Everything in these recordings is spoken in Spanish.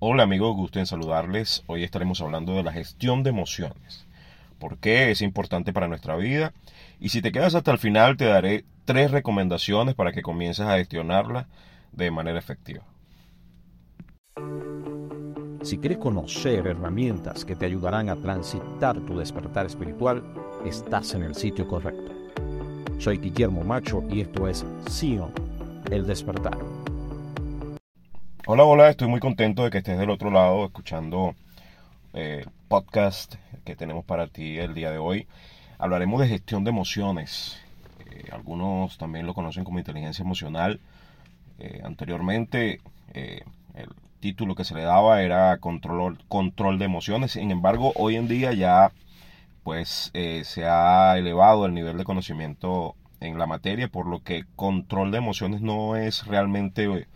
Hola amigos, gusto en saludarles. Hoy estaremos hablando de la gestión de emociones. ¿Por qué es importante para nuestra vida? Y si te quedas hasta el final te daré tres recomendaciones para que comiences a gestionarla de manera efectiva. Si quieres conocer herramientas que te ayudarán a transitar tu despertar espiritual, estás en el sitio correcto. Soy Guillermo Macho y esto es Sion, el despertar. Hola, hola, estoy muy contento de que estés del otro lado escuchando el eh, podcast que tenemos para ti el día de hoy. Hablaremos de gestión de emociones. Eh, algunos también lo conocen como inteligencia emocional. Eh, anteriormente el título que se le daba era control, control de emociones. Sin embargo, hoy en día ya pues se ha elevado el nivel de conocimiento en la materia, por lo que control de emociones no es realmente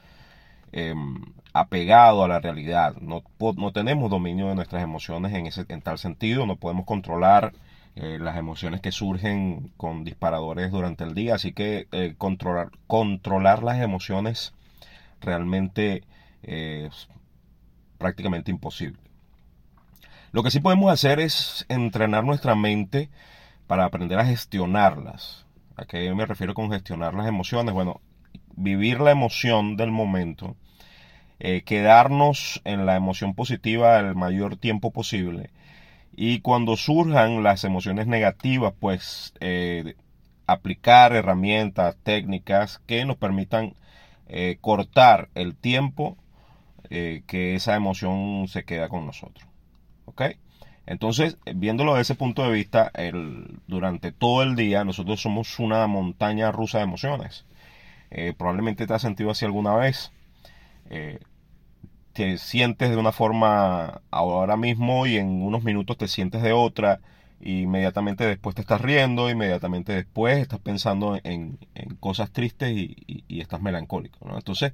Em, apegado a la realidad. No, no, tenemos dominio de nuestras emociones en, ese, en tal sentido, no podemos controlar eh, las emociones que surgen con disparadores durante el día, así que eh, controlar, controlar las emociones realmente es prácticamente imposible. Lo que sí podemos hacer es entrenar nuestra mente para aprender a gestionarlas. ¿A qué me refiero con gestionar las emociones? Bueno, vivir la emoción del momento, eh, quedarnos en la emoción positiva el mayor tiempo posible. Y cuando surjan las emociones negativas, pues eh, aplicar herramientas, técnicas que nos permitan eh, cortar el tiempo que esa emoción se queda con nosotros. ¿Ok? Entonces, viéndolo desde ese punto de vista, el, durante todo el día nosotros somos una montaña rusa de emociones. Eh, probablemente te has sentido así alguna vez. Eh, te sientes de una forma ahora mismo y en unos minutos te sientes de otra. inmediatamente después te estás riendo, inmediatamente después estás pensando en, cosas tristes y, estás melancólico. Entonces,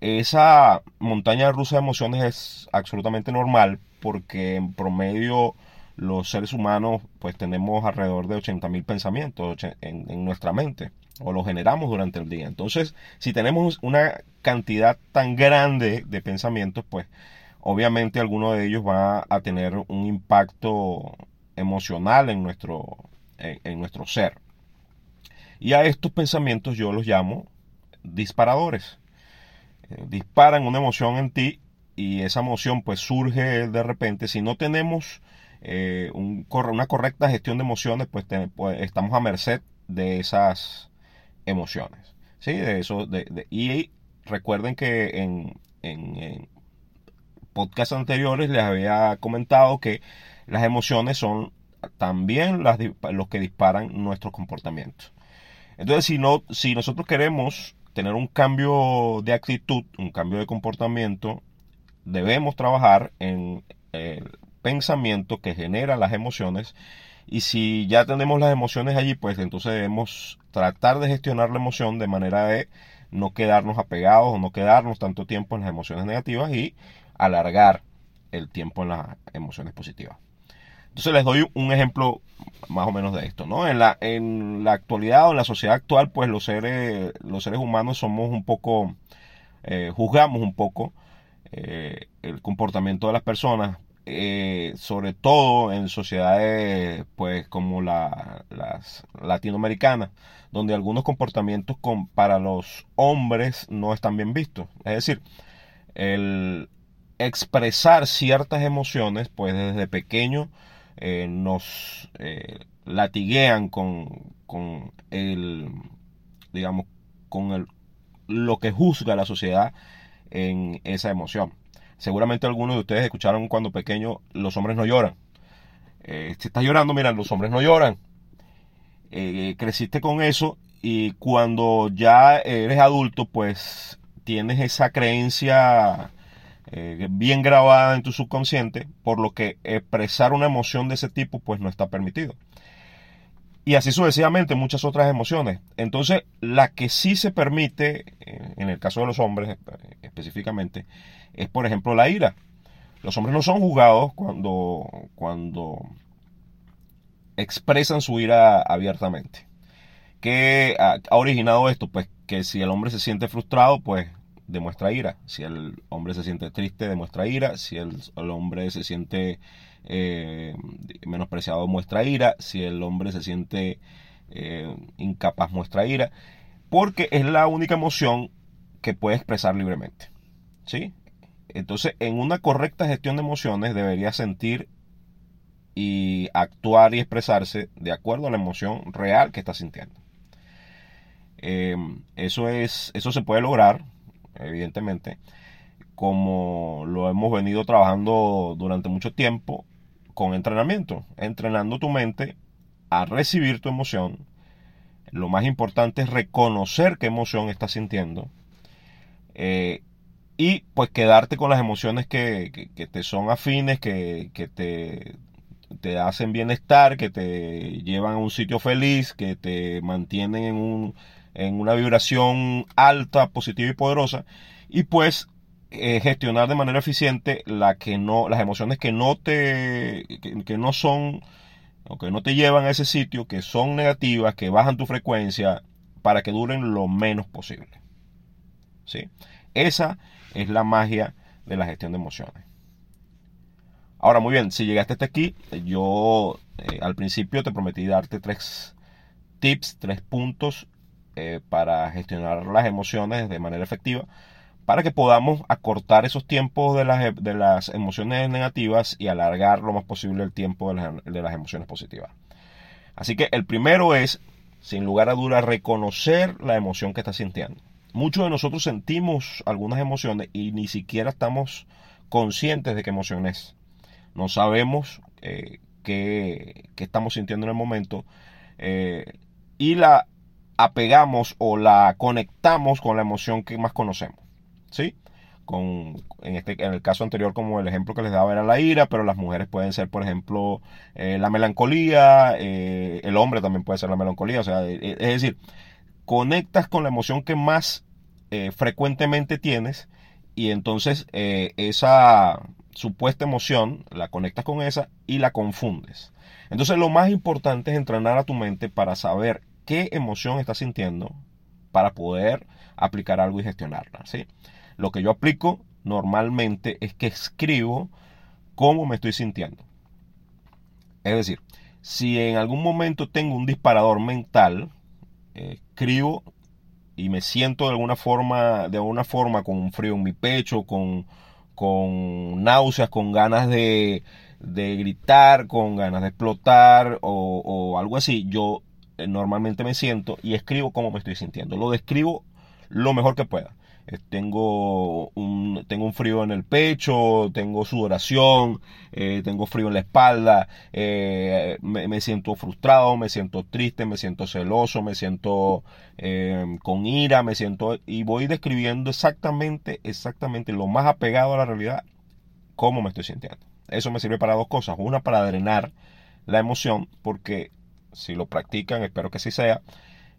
esa montaña rusa de emociones es absolutamente normal porque en promedio los seres humanos pues tenemos alrededor de 80.000 pensamientos en, nuestra mente o los generamos durante el día. Entonces, si tenemos una cantidad tan grande de pensamientos, pues obviamente alguno de ellos va a tener un impacto emocional en nuestro, en nuestro ser. Y a estos pensamientos yo los llamo disparadores. Eh, disparan una emoción en ti y esa emoción pues surge de repente. Si no tenemos eh, una correcta gestión de emociones, pues, pues, estamos a merced de esas emociones. ¿sí? De eso, y recuerden que en, en, podcasts anteriores les había comentado que las emociones son también las, los que disparan nuestros comportamientos. Entonces, si, no, si nosotros queremos tener un cambio de actitud, un cambio de comportamiento, debemos trabajar en el pensamiento que genera las emociones y si ya tenemos las emociones allí, pues entonces debemos tratar de gestionar la emoción de manera de no quedarnos apegados o no quedarnos tanto tiempo en las emociones negativas y alargar el tiempo en las emociones positivas. Entonces les doy un ejemplo más o menos de esto, ¿no? En la, en la actualidad o en la sociedad actual, pues los seres, los seres humanos somos un poco, eh, juzgamos un poco eh, el comportamiento de las personas, eh, sobre todo en sociedades pues como la, las latinoamericanas, donde algunos comportamientos para los hombres no están bien vistos. Es decir, el expresar ciertas emociones, pues desde pequeño eh, nos eh, latiguean con, con el, digamos, con el, lo que juzga la sociedad en esa emoción. Seguramente algunos de ustedes escucharon cuando pequeño los hombres no lloran. Eh, si estás llorando, mira, los hombres no lloran. Eh, creciste con eso y cuando ya eres adulto, pues tienes esa creencia eh, bien grabada en tu subconsciente, por lo que expresar una emoción de ese tipo, pues no está permitido. Y así sucesivamente muchas otras emociones. Entonces, la que sí se permite, en el caso de los hombres específicamente, es por ejemplo la ira. Los hombres no son juzgados cuando, cuando expresan su ira abiertamente. ¿Qué ha originado esto? Pues que si el hombre se siente frustrado, pues demuestra ira. Si el hombre se siente triste, demuestra ira. Si el, hombre se siente eh, menospreciado, muestra ira. Si el hombre se siente eh, incapaz, muestra ira. Porque es la única emoción que puede expresar libremente. ¿Sí? Entonces, en una correcta gestión de emociones debería sentir y actuar y expresarse de acuerdo a la emoción real que está sintiendo. Em, eso, es, eso se puede lograr, evidentemente, como lo hemos venido trabajando durante mucho tiempo con entrenamiento, entrenando tu mente a recibir tu emoción. Lo más importante es reconocer qué emoción estás sintiendo eh, y pues quedarte con las emociones que, te son afines, que, te, te hacen bienestar, que te llevan a un sitio feliz, que te mantienen en, un, en una vibración alta, positiva y poderosa. Y pues eh, gestionar de manera eficiente la que no, las emociones que no te, que, no son que no te llevan a ese sitio, que son negativas, que bajan tu frecuencia, para que duren lo menos posible. ¿Sí? Esa es la magia de la gestión de emociones. Ahora, muy bien, si llegaste hasta aquí, yo eh, al principio te prometí darte tres tips, tres puntos eh, para gestionar las emociones de manera efectiva, para que podamos acortar esos tiempos de las, de las emociones negativas y alargar lo más posible el tiempo de las, de las emociones positivas. Así que el primero es, sin lugar a dudas, reconocer la emoción que estás sintiendo. Muchos de nosotros sentimos algunas emociones y ni siquiera estamos conscientes de qué emoción es. No sabemos eh, qué, estamos sintiendo en el momento eh, y la apegamos o la conectamos con la emoción que más conocemos. ¿Sí? Con, en, este, en el caso anterior, como el ejemplo que les daba era la ira, pero las mujeres pueden ser, por ejemplo, eh, la melancolía, el hombre también puede ser la melancolía, o sea, es decir, conectas con la emoción que más frecuentemente tienes y entonces esa, supuesta emoción, la conectas con esa y la confundes. Entonces lo más importante es entrenar a tu mente para saber qué emoción estás sintiendo para poder aplicar algo y gestionarla. ¿sí? Lo que yo aplico normalmente es que escribo cómo me estoy sintiendo. Es decir, si en algún momento tengo un disparador mental, escribo y me siento de alguna forma, de alguna forma con un frío en mi pecho, con con náuseas, con ganas de, gritar, con ganas de explotar o, algo así, yo eh, normalmente me siento y escribo cómo me estoy sintiendo. Lo describo lo mejor que pueda. Tengo un, tengo un frío en el pecho, tengo sudoración, eh, tengo frío en la espalda, eh, me, siento frustrado, me siento triste, me siento celoso, me siento con ira, me siento... Y voy describiendo exactamente, exactamente lo más apegado a la realidad, cómo me estoy sintiendo. Eso me sirve para dos cosas. Una, para drenar la emoción, porque si lo practican, espero que así sea,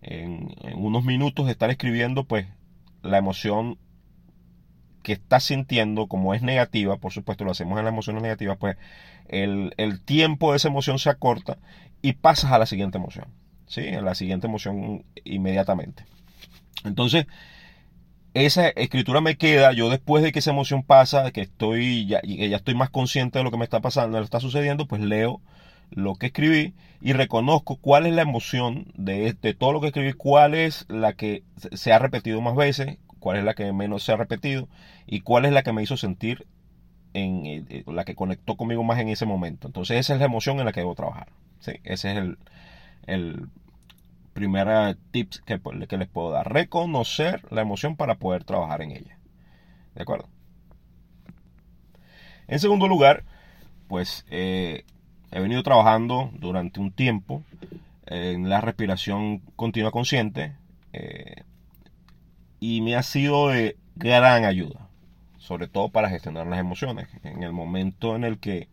en, en unos minutos de estar escribiendo, pues la emoción que estás sintiendo, como es negativa, por supuesto lo hacemos en las emociones negativas, pues el, tiempo de esa emoción se acorta y pasas a la siguiente emoción, ¿sí? A la siguiente emoción inmediatamente. Entonces, esa escritura me queda, yo después de que esa emoción pasa, que estoy ya, ya estoy más consciente de lo que me está pasando, lo está sucediendo, pues leo lo que escribí y reconozco cuál es la emoción de, de, todo lo que escribí, cuál es la que se ha repetido más veces, cuál es la que menos se ha repetido y cuál es la que me hizo sentir en eh, eh, la que conectó conmigo más en ese momento. Entonces esa es la emoción en la que debo trabajar. Ese es el, el primer eh, tip que, que les puedo dar. Reconocer la emoción para poder trabajar en ella. ¿De acuerdo? En segundo lugar, pues he venido trabajando durante un tiempo en la respiración continua consciente eh, y me ha sido de gran ayuda, sobre todo para gestionar las emociones. En el momento en el que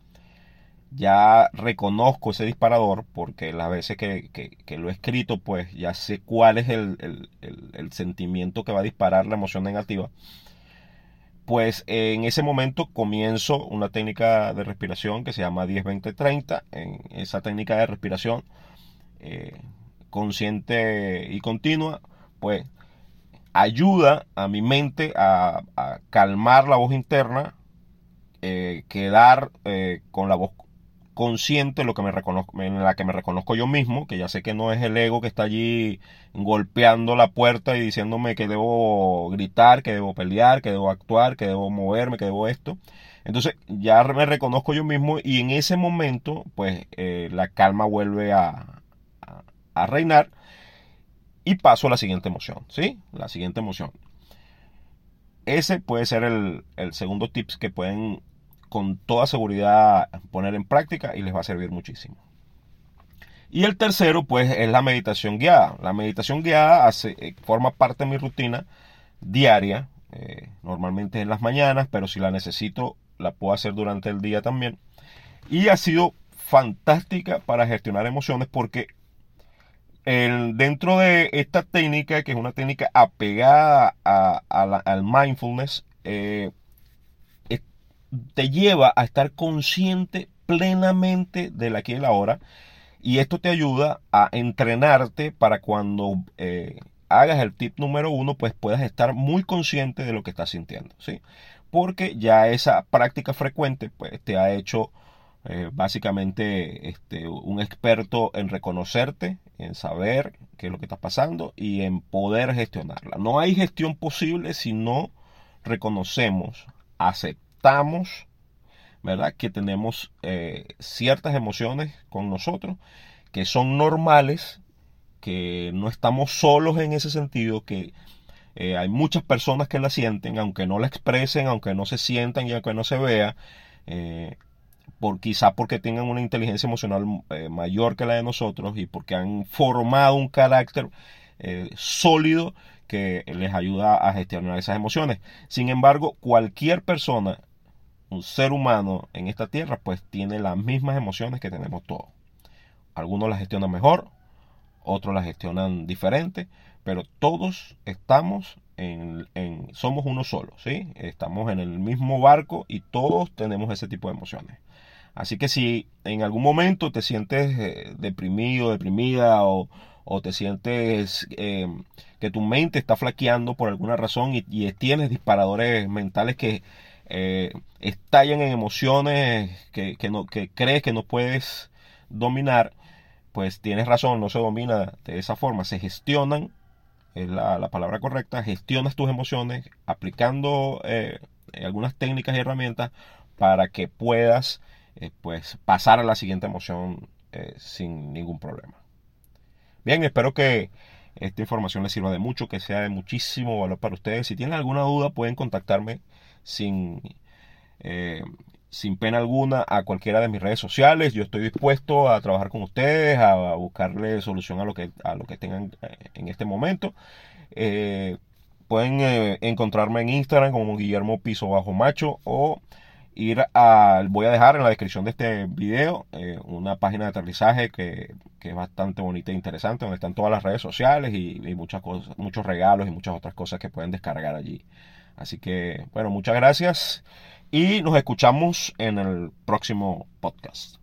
ya reconozco ese disparador, porque las veces que, lo he escrito, pues ya sé cuál es el, el sentimiento que va a disparar la emoción negativa pues en ese momento comienzo una técnica de respiración que se llama 10-20-30. En esa técnica de respiración eh, consciente y continua, pues ayuda a mi mente a, calmar la voz interna, eh, quedar eh, con la voz consciente lo que me reconozco, en la que me reconozco yo mismo, que ya sé que no es el ego que está allí golpeando la puerta y diciéndome que debo gritar, que debo pelear, que debo actuar, que debo moverme, que debo esto. Entonces ya me reconozco yo mismo y en ese momento pues eh, la calma vuelve a, a, reinar y paso a la siguiente emoción, ¿sí? La siguiente emoción. Ese puede ser el, el segundo tips que pueden con toda seguridad poner en práctica y les va a servir muchísimo. Y el tercero, pues, es la meditación guiada. La meditación guiada eh, forma parte de mi rutina diaria, eh, normalmente en las mañanas, pero si la necesito, la puedo hacer durante el día también. Y ha sido fantástica para gestionar emociones porque dentro de esta técnica, que es una técnica apegada al mindfulness, eh, te lleva a estar consciente plenamente de la aquí y la hora. Y esto te ayuda a entrenarte para cuando eh, hagas el tip número uno, pues puedas estar muy consciente de lo que estás sintiendo. ¿sí? Porque ya esa práctica frecuente pues, te ha hecho eh, básicamente este, un experto en reconocerte, en saber qué es lo que está pasando y en poder gestionarla. No hay gestión posible si no reconocemos, aceptamos estamos, ¿verdad? Que tenemos eh, ciertas emociones con nosotros que son normales, que no estamos solos en ese sentido, que eh, hay muchas personas que la sienten, aunque no la expresen, aunque no se sientan y aunque no se vea, eh, por, quizá porque tengan una inteligencia emocional mayor que la de nosotros y porque han formado un carácter sólido que les ayuda a gestionar esas emociones. Sin embargo, cualquier persona un ser humano en esta tierra pues tiene las mismas emociones que tenemos todos. Algunos las gestionan mejor, otros las gestionan diferente, pero todos estamos en, somos uno solo, ¿sí? Estamos en el mismo barco y todos tenemos ese tipo de emociones. Así que si en algún momento te sientes eh, deprimido, deprimida o, te sientes eh, que tu mente está flaqueando por alguna razón y tienes disparadores mentales que eh, estallan en emociones que, no, que crees que no puedes dominar, pues tienes razón, no se domina de esa forma, se gestionan, es la, palabra correcta, gestionas tus emociones aplicando eh, algunas técnicas y herramientas para que puedas eh, pues pasar a la siguiente emoción sin ningún problema. Bien, espero que esta información les sirva de mucho, que sea de muchísimo valor para ustedes. Si tienen alguna duda pueden contactarme sin, eh, sin pena alguna a cualquiera de mis redes sociales. Yo estoy dispuesto a trabajar con ustedes, a, buscarle solución a lo que, a lo que tengan eh, en este momento. Eh, pueden encontrarme en Instagram como Guillermo Piso Bajo Macho o ir a, voy a dejar en la descripción de este video una página de aterrizaje que, es bastante bonita e interesante, donde están todas las redes sociales y, y, muchas cosas, muchos regalos y muchas otras cosas que pueden descargar allí. Así que, bueno, muchas gracias y nos escuchamos en el próximo podcast.